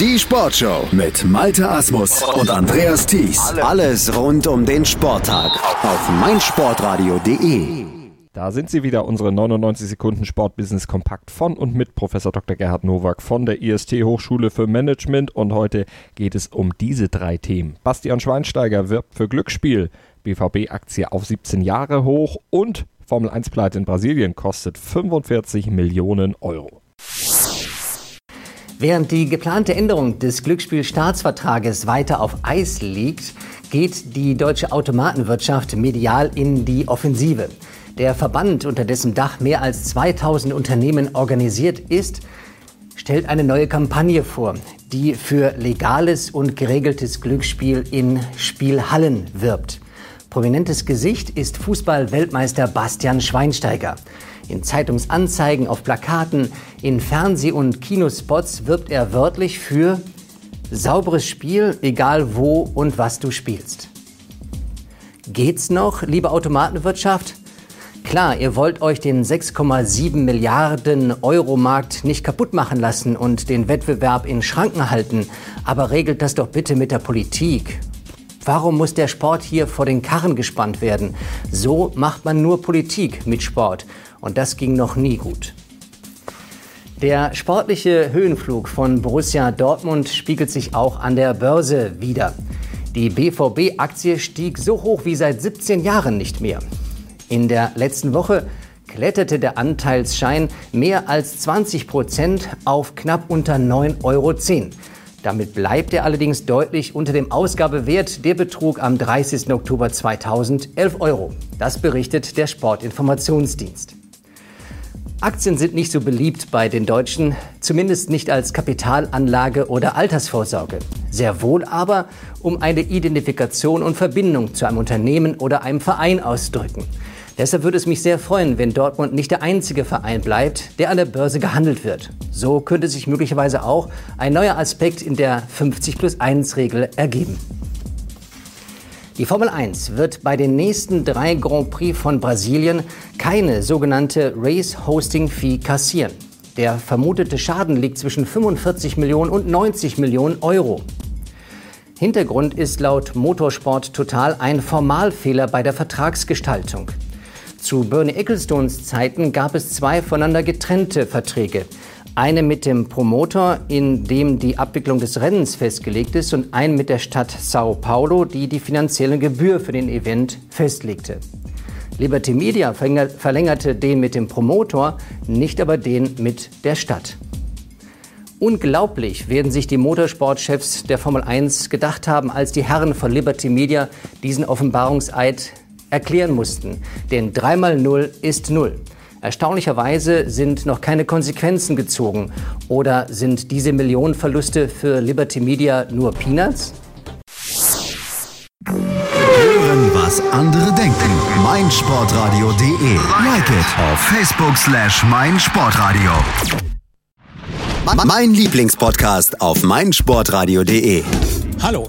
Die Sportshow mit Malte Asmus und Andreas Thies. Alles rund um den Sporttag auf meinsportradio.de. Da sind sie wieder, unsere 99 Sekunden Sportbusiness Kompakt von und mit Professor Dr. Gerhard Nowak von der IST Hochschule für Management und heute geht es um diese drei Themen. Bastian Schweinsteiger wirbt für Glücksspiel, BVB-Aktie auf 17 Jahre hoch und Formel 1 Pleite in Brasilien kostet 45 Millionen Euro. Während die geplante Änderung des Glücksspielstaatsvertrages weiter auf Eis liegt, geht die deutsche Automatenwirtschaft medial in die Offensive. Der Verband, unter dessen Dach mehr als 2000 Unternehmen organisiert ist, stellt eine neue Kampagne vor, die für legales und geregeltes Glücksspiel in Spielhallen wirbt. Prominentes Gesicht ist Fußball-Weltmeister Bastian Schweinsteiger. In Zeitungsanzeigen, auf Plakaten, in Fernseh- und Kinospots wirbt er wörtlich für sauberes Spiel, egal wo und was du spielst. Geht's noch, liebe Automatenwirtschaft? Klar, ihr wollt euch den 6,7 Milliarden Euro Markt nicht kaputt machen lassen und den Wettbewerb in Schranken halten, aber regelt das doch bitte mit der Politik. Warum muss der Sport hier vor den Karren gespannt werden? So macht man nur Politik mit Sport und das ging noch nie gut. Der sportliche Höhenflug von Borussia Dortmund spiegelt sich auch an der Börse wider. Die BVB-Aktie stieg so hoch wie seit 17 Jahren nicht mehr. In der letzten Woche kletterte der Anteilsschein mehr als 20 Prozent auf knapp unter 9,10 Euro. Damit bleibt er allerdings deutlich unter dem Ausgabewert. Der betrug am 30. Oktober 2011 Euro. Das berichtet der Sportinformationsdienst. Aktien sind nicht so beliebt bei den Deutschen, zumindest nicht als Kapitalanlage oder Altersvorsorge. Sehr wohl aber, um eine Identifikation und Verbindung zu einem Unternehmen oder einem Verein auszudrücken. Deshalb würde es mich sehr freuen, wenn Dortmund nicht der einzige Verein bleibt, der an der Börse gehandelt wird. So könnte sich möglicherweise auch ein neuer Aspekt in der 50 plus 1 Regel ergeben. Die Formel 1 wird bei den nächsten drei Grand Prix von Brasilien keine sogenannte Race Hosting Fee kassieren. Der vermutete Schaden liegt zwischen 45 Millionen und 90 Millionen Euro. Hintergrund ist laut Motorsport Total ein Formalfehler bei der Vertragsgestaltung. Zu Bernie Ecclestones Zeiten gab es zwei voneinander getrennte Verträge. Eine mit dem Promoter, in dem die Abwicklung des Rennens festgelegt ist, und einen mit der Stadt Sao Paulo, die die finanzielle Gebühr für den Event festlegte. Liberty Media verlängerte den mit dem Promotor, nicht aber den mit der Stadt. Unglaublich werden sich die Motorsportchefs der Formel 1 gedacht haben, als die Herren von Liberty Media diesen Offenbarungseid erklären mussten. Denn 3 mal 0 ist 0. Erstaunlicherweise sind noch keine Konsequenzen gezogen. Oder sind diese Millionenverluste für Liberty Media nur Peanuts? Hören, was andere denken. meinsportradio.de. Like it auf Facebook slash meinsportradio. Mein Lieblingspodcast auf meinsportradio.de. Hallo.